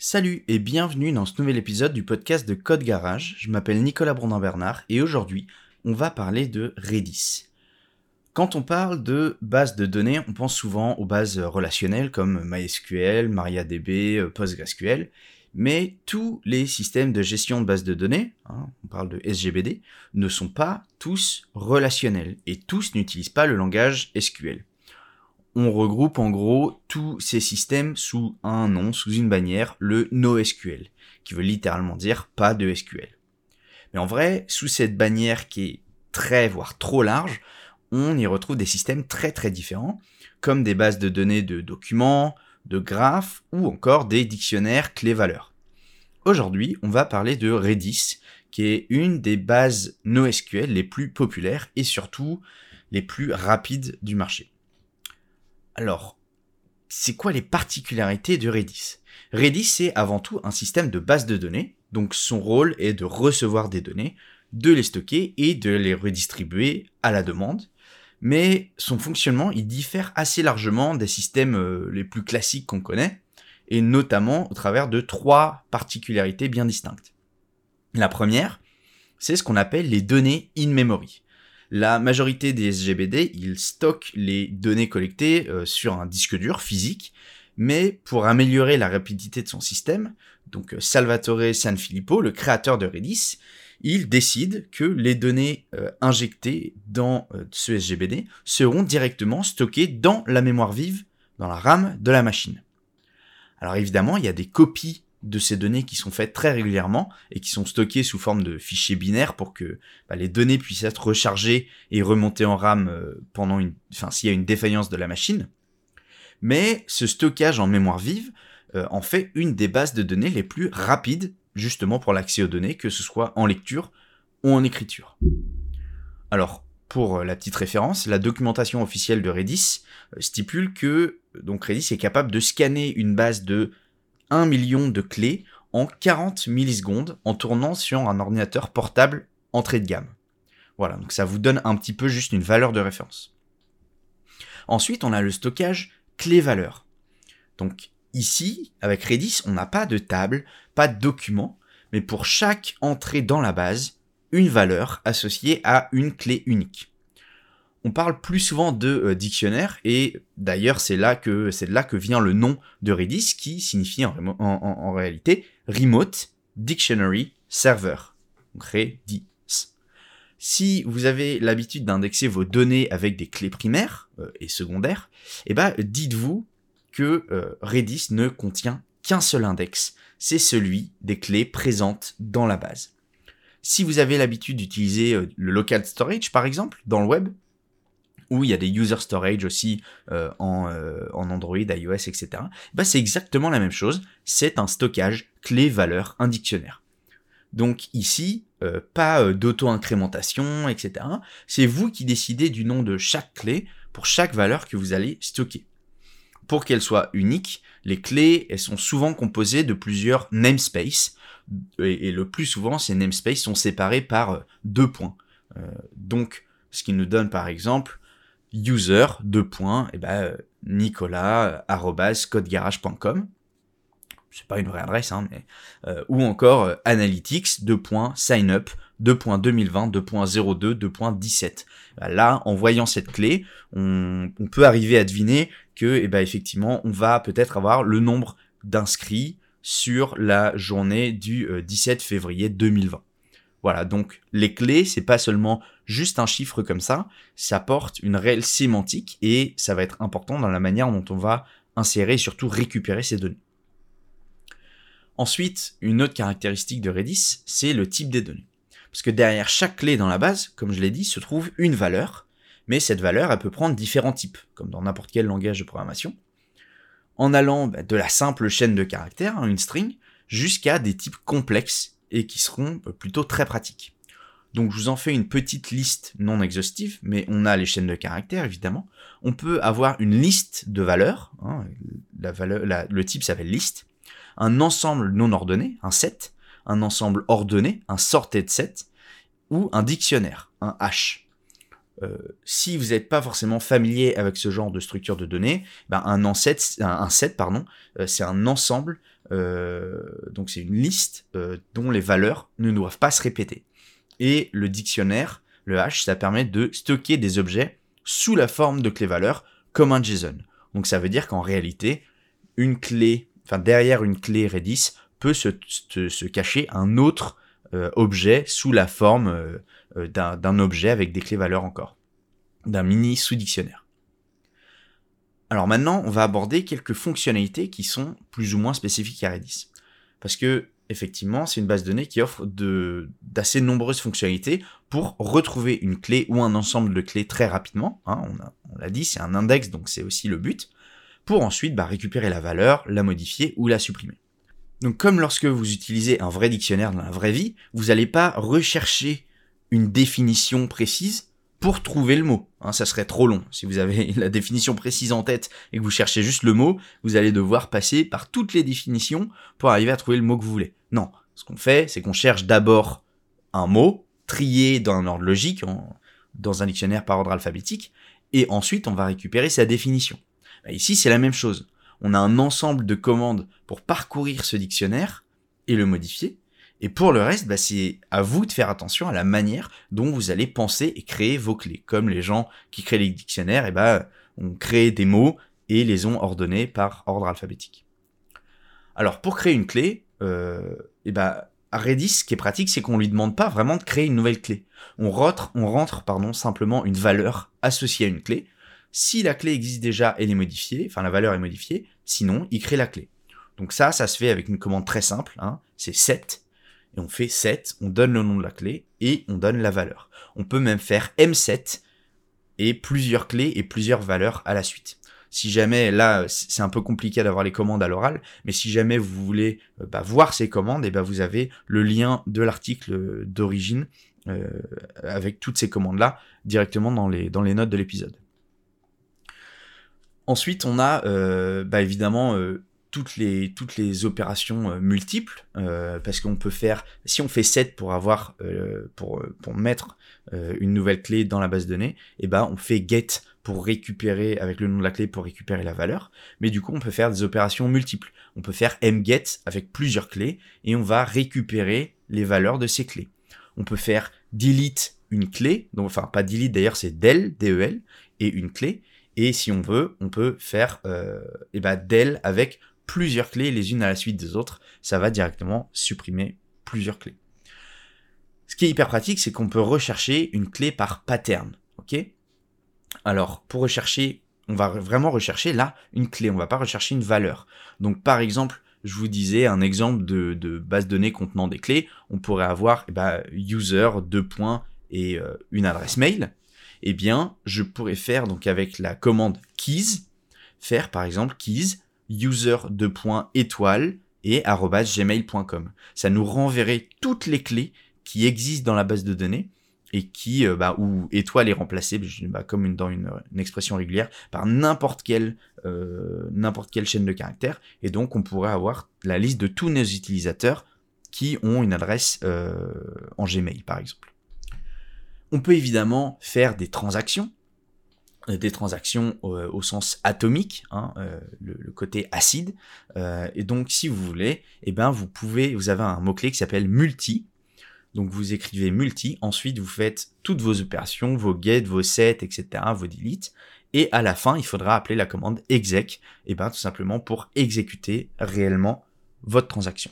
Salut et bienvenue dans ce nouvel épisode du podcast de Code Garage. Je m'appelle Nicolas Brondin-Bernard et aujourd'hui, on va parler de Redis. Quand on parle de base de données, on pense souvent aux bases relationnelles comme MySQL, MariaDB, PostgreSQL, mais tous les systèmes de gestion de bases de données, hein, on parle de SGBD, ne sont pas tous relationnels et tous n'utilisent pas le langage SQL on regroupe en gros tous ces systèmes sous un nom, sous une bannière, le NoSQL, qui veut littéralement dire pas de SQL. Mais en vrai, sous cette bannière qui est très, voire trop large, on y retrouve des systèmes très très différents, comme des bases de données de documents, de graphes ou encore des dictionnaires clés-valeurs. Aujourd'hui, on va parler de Redis, qui est une des bases NoSQL les plus populaires et surtout les plus rapides du marché. Alors, c'est quoi les particularités de Redis? Redis, c'est avant tout un système de base de données, donc son rôle est de recevoir des données, de les stocker et de les redistribuer à la demande. Mais son fonctionnement, il diffère assez largement des systèmes euh, les plus classiques qu'on connaît, et notamment au travers de trois particularités bien distinctes. La première, c'est ce qu'on appelle les données in memory. La majorité des SGBD, ils stockent les données collectées euh, sur un disque dur physique, mais pour améliorer la rapidité de son système, donc euh, Salvatore Sanfilippo, le créateur de Redis, il décide que les données euh, injectées dans ce SGBD seront directement stockées dans la mémoire vive, dans la RAM de la machine. Alors évidemment, il y a des copies de ces données qui sont faites très régulièrement et qui sont stockées sous forme de fichiers binaires pour que bah, les données puissent être rechargées et remontées en RAM euh, pendant une, enfin s'il y a une défaillance de la machine. Mais ce stockage en mémoire vive euh, en fait une des bases de données les plus rapides justement pour l'accès aux données, que ce soit en lecture ou en écriture. Alors pour la petite référence, la documentation officielle de Redis euh, stipule que donc Redis est capable de scanner une base de 1 million de clés en 40 millisecondes en tournant sur un ordinateur portable entrée de gamme. Voilà, donc ça vous donne un petit peu juste une valeur de référence. Ensuite, on a le stockage clé-valeur. Donc ici, avec Redis, on n'a pas de table, pas de document, mais pour chaque entrée dans la base, une valeur associée à une clé unique on parle plus souvent de euh, dictionnaire et d'ailleurs c'est là que c'est là que vient le nom de Redis qui signifie en, réalité Remote Dictionary Server. Redis. Si vous avez l'habitude d'indexer vos données avec des clés primaires euh, et secondaires, eh ben dites-vous que euh, Redis ne contient qu'un seul index, c'est celui des clés présentes dans la base. Si vous avez l'habitude d'utiliser le local storage par exemple dans le web, où il y a des user storage aussi euh, en, euh, en, Android, iOS, etc. Bah, c'est exactement la même chose. C'est un stockage clé-valeur, un dictionnaire. Donc ici, euh, pas d'auto-incrémentation, etc. C'est vous qui décidez du nom de chaque clé pour chaque valeur que vous allez stocker. Pour qu'elle soit unique, les clés, elles sont souvent composées de plusieurs namespaces. Et le plus souvent, ces namespaces sont séparés par deux points. donc, ce qui nous donne par exemple user, deux points, eh ben, euh. C'est pas une vraie adresse, hein, mais, euh, ou encore euh, analytics, deux points, sign up, 2.2020, 2.02, 2.17. Là, en voyant cette clé, on, peut arriver à deviner que, eh ben, effectivement, on va peut-être avoir le nombre d'inscrits sur la journée du 17 février 2020. Voilà, donc les clés, c'est pas seulement juste un chiffre comme ça, ça porte une réelle sémantique et ça va être important dans la manière dont on va insérer et surtout récupérer ces données. Ensuite, une autre caractéristique de Redis, c'est le type des données. Parce que derrière chaque clé dans la base, comme je l'ai dit, se trouve une valeur, mais cette valeur, elle peut prendre différents types, comme dans n'importe quel langage de programmation, en allant bah, de la simple chaîne de caractères, hein, une string, jusqu'à des types complexes et qui seront euh, plutôt très pratiques. Donc je vous en fais une petite liste non exhaustive, mais on a les chaînes de caractères évidemment. On peut avoir une liste de valeurs, hein, le type s'appelle liste, un ensemble non ordonné, un set, un ensemble ordonné, un sorted set, ou un dictionnaire, un hash. Euh, si vous n'êtes pas forcément familier avec ce genre de structure de données, ben un, set, un, set, pardon, euh, c'est un ensemble, euh, donc c'est une liste dont les valeurs ne doivent pas se répéter. Et le dictionnaire, le hash, ça permet de stocker des objets sous la forme de clés-valeurs comme un JSON. Donc ça veut dire qu'en réalité, une clé, enfin derrière une clé Redis peut se, cacher un autre objet sous la forme d'un objet avec des clés-valeurs encore, d'un mini sous-dictionnaire. Alors maintenant, on va aborder quelques fonctionnalités qui sont plus ou moins spécifiques à Redis. Parce que, effectivement, c'est une base de données qui offre d'assez nombreuses fonctionnalités pour retrouver une clé ou un ensemble de clés très rapidement. Hein, on l'a dit, c'est un index, donc c'est aussi le but. Pour ensuite bah, récupérer la valeur, la modifier ou la supprimer. Donc comme lorsque vous utilisez un vrai dictionnaire dans la vraie vie, vous n'allez pas rechercher une définition précise pour trouver le mot. Hein, ça serait trop long. Si vous avez la définition précise en tête et que vous cherchez juste le mot, vous allez devoir passer par toutes les définitions pour arriver à trouver le mot que vous voulez. Non, ce qu'on fait, c'est qu'on cherche d'abord un mot, trié dans un ordre logique, dans un dictionnaire par ordre alphabétique, et ensuite on va récupérer sa définition. Bah, ici, c'est la même chose. On a un ensemble de commandes pour parcourir ce dictionnaire et le modifier, et pour le reste, bah, c'est à vous de faire attention à la manière dont vous allez penser et créer vos clés. Comme les gens qui créent les dictionnaires, et bah, ont créé des mots et les ont ordonnés par ordre alphabétique. Alors pour créer une clé, euh, et bah, à Redis, ce qui est pratique, c'est qu'on lui demande pas vraiment de créer une nouvelle clé. On rentre, on rentre pardon, simplement une valeur associée à une clé. Si la clé existe déjà, elle est modifiée, enfin la valeur est modifiée, sinon il crée la clé. Donc ça, ça se fait avec une commande très simple, hein, c'est set on fait 7, on donne le nom de la clé et on donne la valeur. On peut même faire M7 et plusieurs clés et plusieurs valeurs à la suite. Si jamais, là, c'est un peu compliqué d'avoir les commandes à l'oral, mais si jamais vous voulez euh, bah, voir ces commandes, et ben vous avez le lien de l'article d'origine euh, avec toutes ces commandes-là directement dans les, notes de l'épisode. Ensuite, on a euh, bah, évidemment toutes les, toutes les opérations euh, multiples, euh, parce qu'on peut faire, si on fait 7 pour avoir, euh, pour, pour mettre une nouvelle clé dans la base de données, et eh ben on fait get pour récupérer, avec le nom de la clé pour récupérer la valeur, mais du coup on peut faire des opérations multiples. On peut faire mget avec plusieurs clés, et on va récupérer les valeurs de ces clés. On peut faire delete une clé, donc enfin pas delete d'ailleurs c'est del, del, et une clé, et si on veut, on peut faire eh ben del avec plusieurs clés les unes à la suite des autres, ça va directement supprimer plusieurs clés. Ce qui est hyper pratique, c'est qu'on peut rechercher une clé par pattern, ok? Alors, pour rechercher, on va vraiment rechercher là une clé, on va pas rechercher une valeur. Donc, par exemple, je vous disais un exemple de, base de données contenant des clés, on pourrait avoir eh ben, user, deux points et euh, une adresse mail. Eh bien, je pourrais faire donc avec la commande keys, faire par exemple keys user de étoile et gmail.com. Ça nous renverrait toutes les clés qui existent dans la base de données et qui, euh, bah, où étoile est remplacée, bah, comme dans une, expression régulière, par n'importe quelle, euh, n'importe quelle chaîne de caractères. Et donc, on pourrait avoir la liste de tous nos utilisateurs qui ont une adresse euh, en Gmail, par exemple. On peut évidemment faire des transactions euh, des transactions au, sens atomique, hein, euh, le, côté acide. Euh, et donc, si vous voulez, eh ben, vous pouvez, vous avez un mot-clé qui s'appelle multi. Donc, vous écrivez multi. Ensuite, vous faites toutes vos opérations, vos get, vos set, etc., vos delete. Et à la fin, il faudra appeler la commande exec, eh ben, tout simplement pour exécuter réellement votre transaction.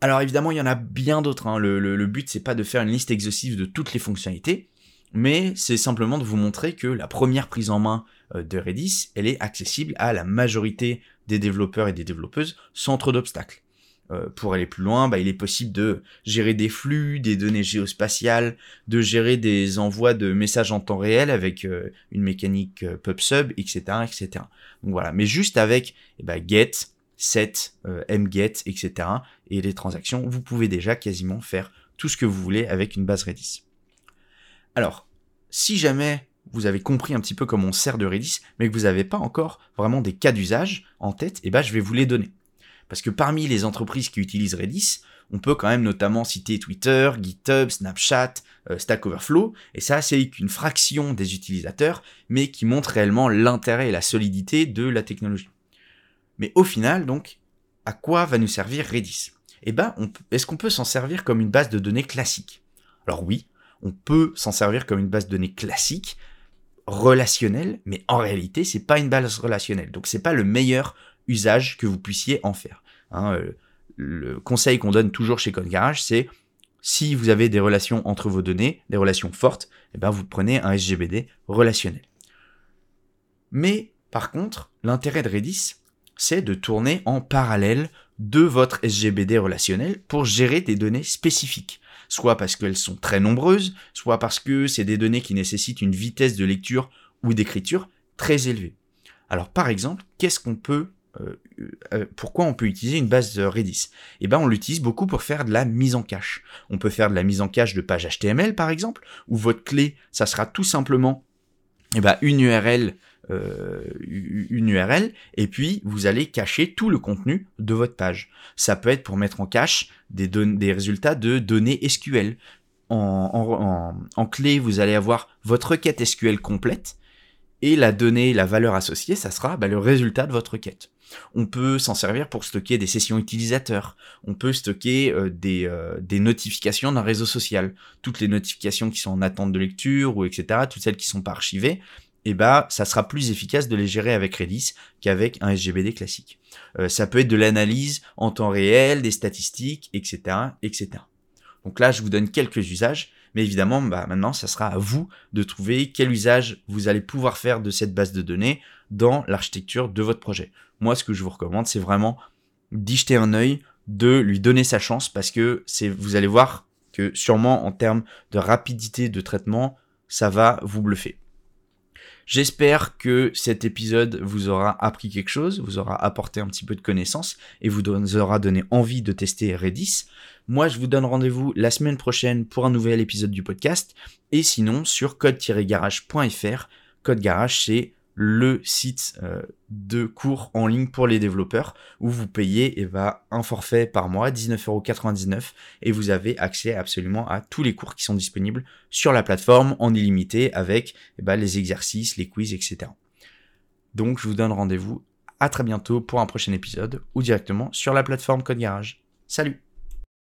Alors évidemment, il y en a bien d'autres. Hein. Le, le, le but, c'est pas de faire une liste exhaustive de toutes les fonctionnalités mais c'est simplement de vous montrer que la première prise en main euh, de Redis, elle est accessible à la majorité des développeurs et des développeuses sans trop d'obstacles. Euh, pour aller plus loin, bah, il est possible de gérer des flux, des données géospatiales, de gérer des envois de messages en temps réel avec euh, une mécanique PubSub, etc., etc. Donc voilà, mais juste avec eh ben, get, set, mget, etc. et les transactions, vous pouvez déjà quasiment faire tout ce que vous voulez avec une base Redis. Alors, si jamais vous avez compris un petit peu comment on sert de Redis, mais que vous n'avez pas encore vraiment des cas d'usage en tête, eh ben, je vais vous les donner. Parce que parmi les entreprises qui utilisent Redis, on peut quand même notamment citer Twitter, GitHub, Snapchat, euh, Stack Overflow, et ça c'est qu'une fraction des utilisateurs, mais qui montre réellement l'intérêt et la solidité de la technologie. Mais au final, donc, à quoi va nous servir Redis? Eh ben, est-ce qu'on peut s'en servir comme une base de données classique? Alors oui, on peut s'en servir comme une base de données classique, relationnelle, mais en réalité, c'est pas une base relationnelle. Donc c'est pas le meilleur usage que vous puissiez en faire. Hein, euh, le conseil qu'on donne toujours chez Code Garage, c'est si vous avez des relations entre vos données, des relations fortes, eh ben vous prenez un SGBD relationnel. Mais par contre, l'intérêt de Redis, c'est de tourner en parallèle de votre SGBD relationnel pour gérer des données spécifiques. Soit parce qu'elles sont très nombreuses, soit parce que c'est des données qui nécessitent une vitesse de lecture ou d'écriture très élevée. Alors par exemple, qu'est-ce qu'on peut euh, euh, pourquoi on peut utiliser une base Redis? Eh ben, on l'utilise beaucoup pour faire de la mise en cache. On peut faire de la mise en cache de pages HTML, par exemple, où votre clé, ça sera tout simplement eh ben, une URL, euh, une URL, et puis vous allez cacher tout le contenu de votre page. Ça peut être pour mettre en cache des, des résultats de données SQL. en clé, vous allez avoir votre requête SQL complète, et la donnée, la valeur associée, ça sera bah, le résultat de votre requête. On peut s'en servir pour stocker des sessions utilisateurs. On peut stocker euh, des, euh, des, notifications d'un réseau social. Toutes les notifications qui sont en attente de lecture ou etc. Toutes celles qui sont pas archivées. Eh bah, ça sera plus efficace de les gérer avec Redis qu'avec un SGBD classique. Euh, ça peut être de l'analyse en temps réel, des statistiques, etc., etc. Donc là, je vous donne quelques usages. Mais évidemment, bah, maintenant, ça sera à vous de trouver quel usage vous allez pouvoir faire de cette base de données dans l'architecture de votre projet. Moi, ce que je vous recommande, c'est vraiment d'y jeter un œil, de lui donner sa chance, parce que c'est, vous allez voir que sûrement en termes de rapidité de traitement, ça va vous bluffer. J'espère que cet épisode vous aura appris quelque chose, vous aura apporté un petit peu de connaissances et vous aura donné envie de tester Redis. Moi, je vous donne rendez-vous la semaine prochaine pour un nouvel épisode du podcast et sinon sur code-garage.fr. Code Garage, c'est le site euh, de cours en ligne pour les développeurs où vous payez eh ben, un forfait par mois, 19,99€ et vous avez accès absolument à tous les cours qui sont disponibles sur la plateforme en illimité avec eh ben, les exercices, les quiz, etc. Donc je vous donne rendez-vous à très bientôt pour un prochain épisode ou directement sur la plateforme Code Garage. Salut